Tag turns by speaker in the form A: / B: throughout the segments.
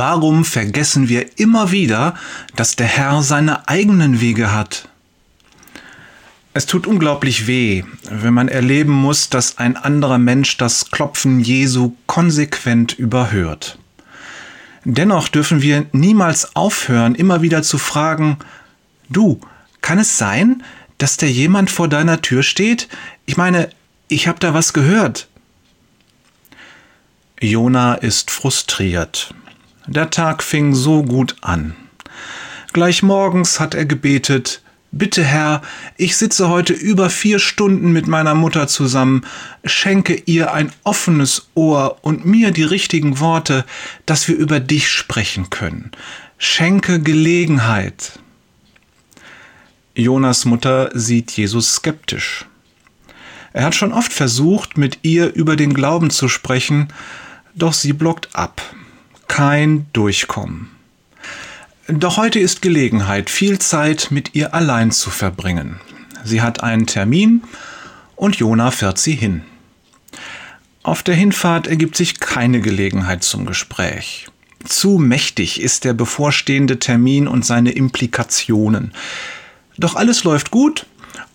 A: Warum vergessen wir immer wieder, dass der Herr seine eigenen Wege hat? Es tut unglaublich weh, wenn man erleben muss, dass ein anderer Mensch das Klopfen Jesu konsequent überhört. Dennoch dürfen wir niemals aufhören, immer wieder zu fragen, du, kann es sein, dass da jemand vor deiner Tür steht? Ich meine, ich habe da was gehört. Jona ist frustriert. Der Tag fing so gut an. Gleich morgens hat er gebetet, Bitte Herr, ich sitze heute über vier Stunden mit meiner Mutter zusammen, schenke ihr ein offenes Ohr und mir die richtigen Worte, dass wir über dich sprechen können. Schenke Gelegenheit. Jonas Mutter sieht Jesus skeptisch. Er hat schon oft versucht, mit ihr über den Glauben zu sprechen, doch sie blockt ab. Kein Durchkommen. Doch heute ist Gelegenheit, viel Zeit mit ihr allein zu verbringen. Sie hat einen Termin und Jona fährt sie hin. Auf der Hinfahrt ergibt sich keine Gelegenheit zum Gespräch. Zu mächtig ist der bevorstehende Termin und seine Implikationen. Doch alles läuft gut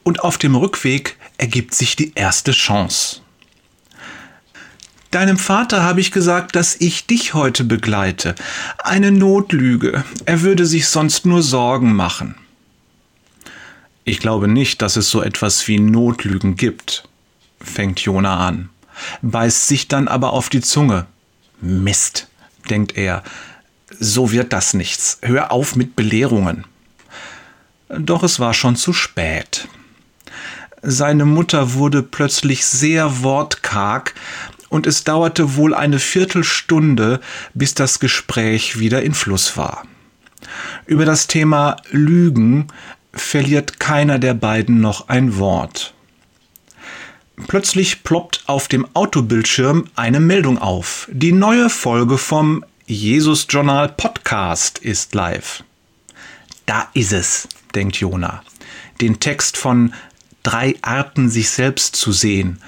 A: und auf dem Rückweg ergibt sich die erste Chance. Deinem Vater habe ich gesagt, dass ich dich heute begleite. Eine Notlüge. Er würde sich sonst nur Sorgen machen. Ich glaube nicht, dass es so etwas wie Notlügen gibt, fängt Jona an, beißt sich dann aber auf die Zunge. Mist, denkt er, so wird das nichts. Hör auf mit Belehrungen. Doch es war schon zu spät. Seine Mutter wurde plötzlich sehr wortkarg und es dauerte wohl eine Viertelstunde, bis das Gespräch wieder in Fluss war. Über das Thema Lügen verliert keiner der beiden noch ein Wort. Plötzlich ploppt auf dem Autobildschirm eine Meldung auf. Die neue Folge vom Jesus Journal Podcast ist live. Da ist es, denkt Jona. Den Text von Drei Arten, sich selbst zu sehen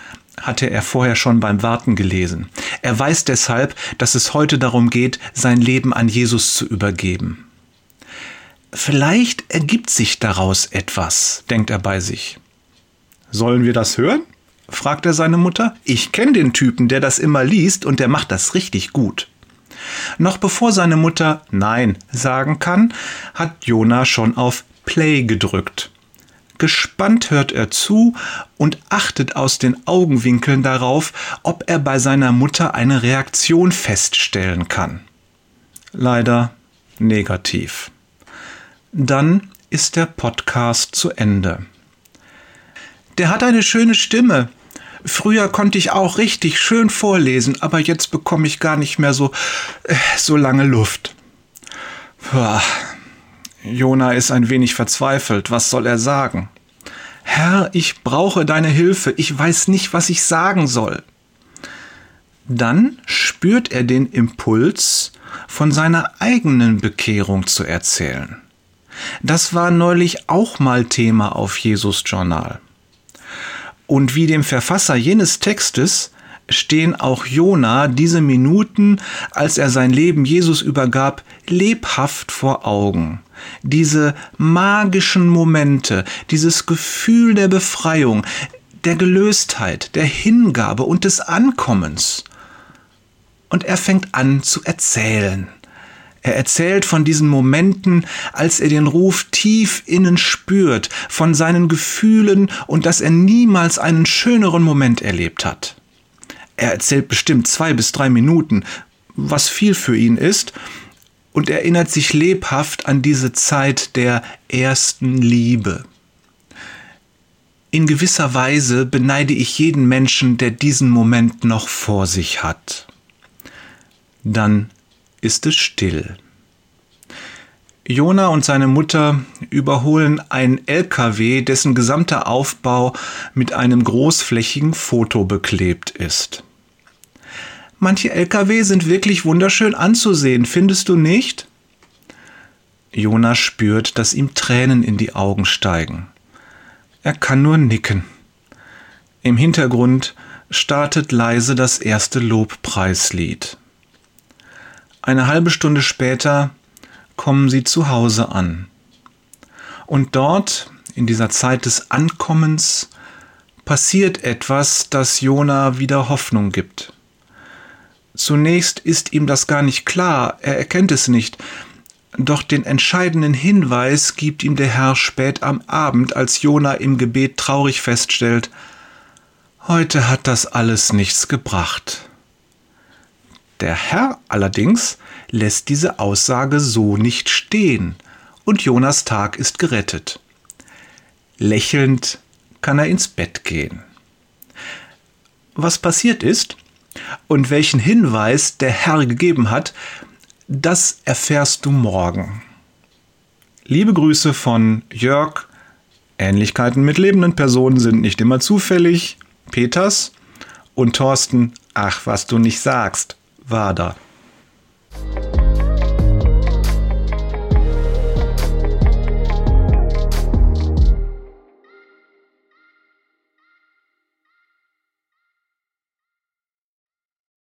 A: hatte er vorher schon beim Warten gelesen. Er weiß deshalb, dass es heute darum geht, sein Leben an Jesus zu übergeben. Vielleicht ergibt sich daraus etwas, denkt er bei sich. Sollen wir das hören? fragt er seine Mutter. Ich kenne den Typen, der das immer liest und der macht das richtig gut. Noch bevor seine Mutter Nein sagen kann, hat Jona schon auf Play gedrückt. Gespannt hört er zu und achtet aus den Augenwinkeln darauf, ob er bei seiner Mutter eine Reaktion feststellen kann. Leider negativ. Dann ist der Podcast zu Ende. Der hat eine schöne Stimme. Früher konnte ich auch richtig schön vorlesen, aber jetzt bekomme ich gar nicht mehr so, äh, so lange Luft. Puh. Jona ist ein wenig verzweifelt. Was soll er sagen? Herr, ich brauche deine Hilfe. Ich weiß nicht, was ich sagen soll. Dann spürt er den Impuls, von seiner eigenen Bekehrung zu erzählen. Das war neulich auch mal Thema auf Jesus Journal. Und wie dem Verfasser jenes Textes stehen auch Jona diese Minuten, als er sein Leben Jesus übergab, lebhaft vor Augen. Diese magischen Momente, dieses Gefühl der Befreiung, der Gelöstheit, der Hingabe und des Ankommens. Und er fängt an zu erzählen. Er erzählt von diesen Momenten, als er den Ruf tief innen spürt, von seinen Gefühlen und dass er niemals einen schöneren Moment erlebt hat. Er erzählt bestimmt zwei bis drei Minuten, was viel für ihn ist, und erinnert sich lebhaft an diese Zeit der ersten Liebe. In gewisser Weise beneide ich jeden Menschen, der diesen Moment noch vor sich hat. Dann ist es still. Jona und seine Mutter überholen einen LKW, dessen gesamter Aufbau mit einem großflächigen Foto beklebt ist. Manche LKW sind wirklich wunderschön anzusehen, findest du nicht? Jonas spürt, dass ihm Tränen in die Augen steigen. Er kann nur nicken. Im Hintergrund startet leise das erste Lobpreislied. Eine halbe Stunde später kommen sie zu Hause an. Und dort, in dieser Zeit des Ankommens, passiert etwas, das Jona wieder Hoffnung gibt. Zunächst ist ihm das gar nicht klar, er erkennt es nicht, doch den entscheidenden Hinweis gibt ihm der Herr spät am Abend, als Jona im Gebet traurig feststellt, heute hat das alles nichts gebracht. Der Herr allerdings lässt diese Aussage so nicht stehen, und Jonas Tag ist gerettet. Lächelnd kann er ins Bett gehen. Was passiert ist und welchen Hinweis der Herr gegeben hat, das erfährst du morgen. Liebe Grüße von Jörg. Ähnlichkeiten mit lebenden Personen sind nicht immer zufällig. Peters und Thorsten, ach, was du nicht sagst, Wader.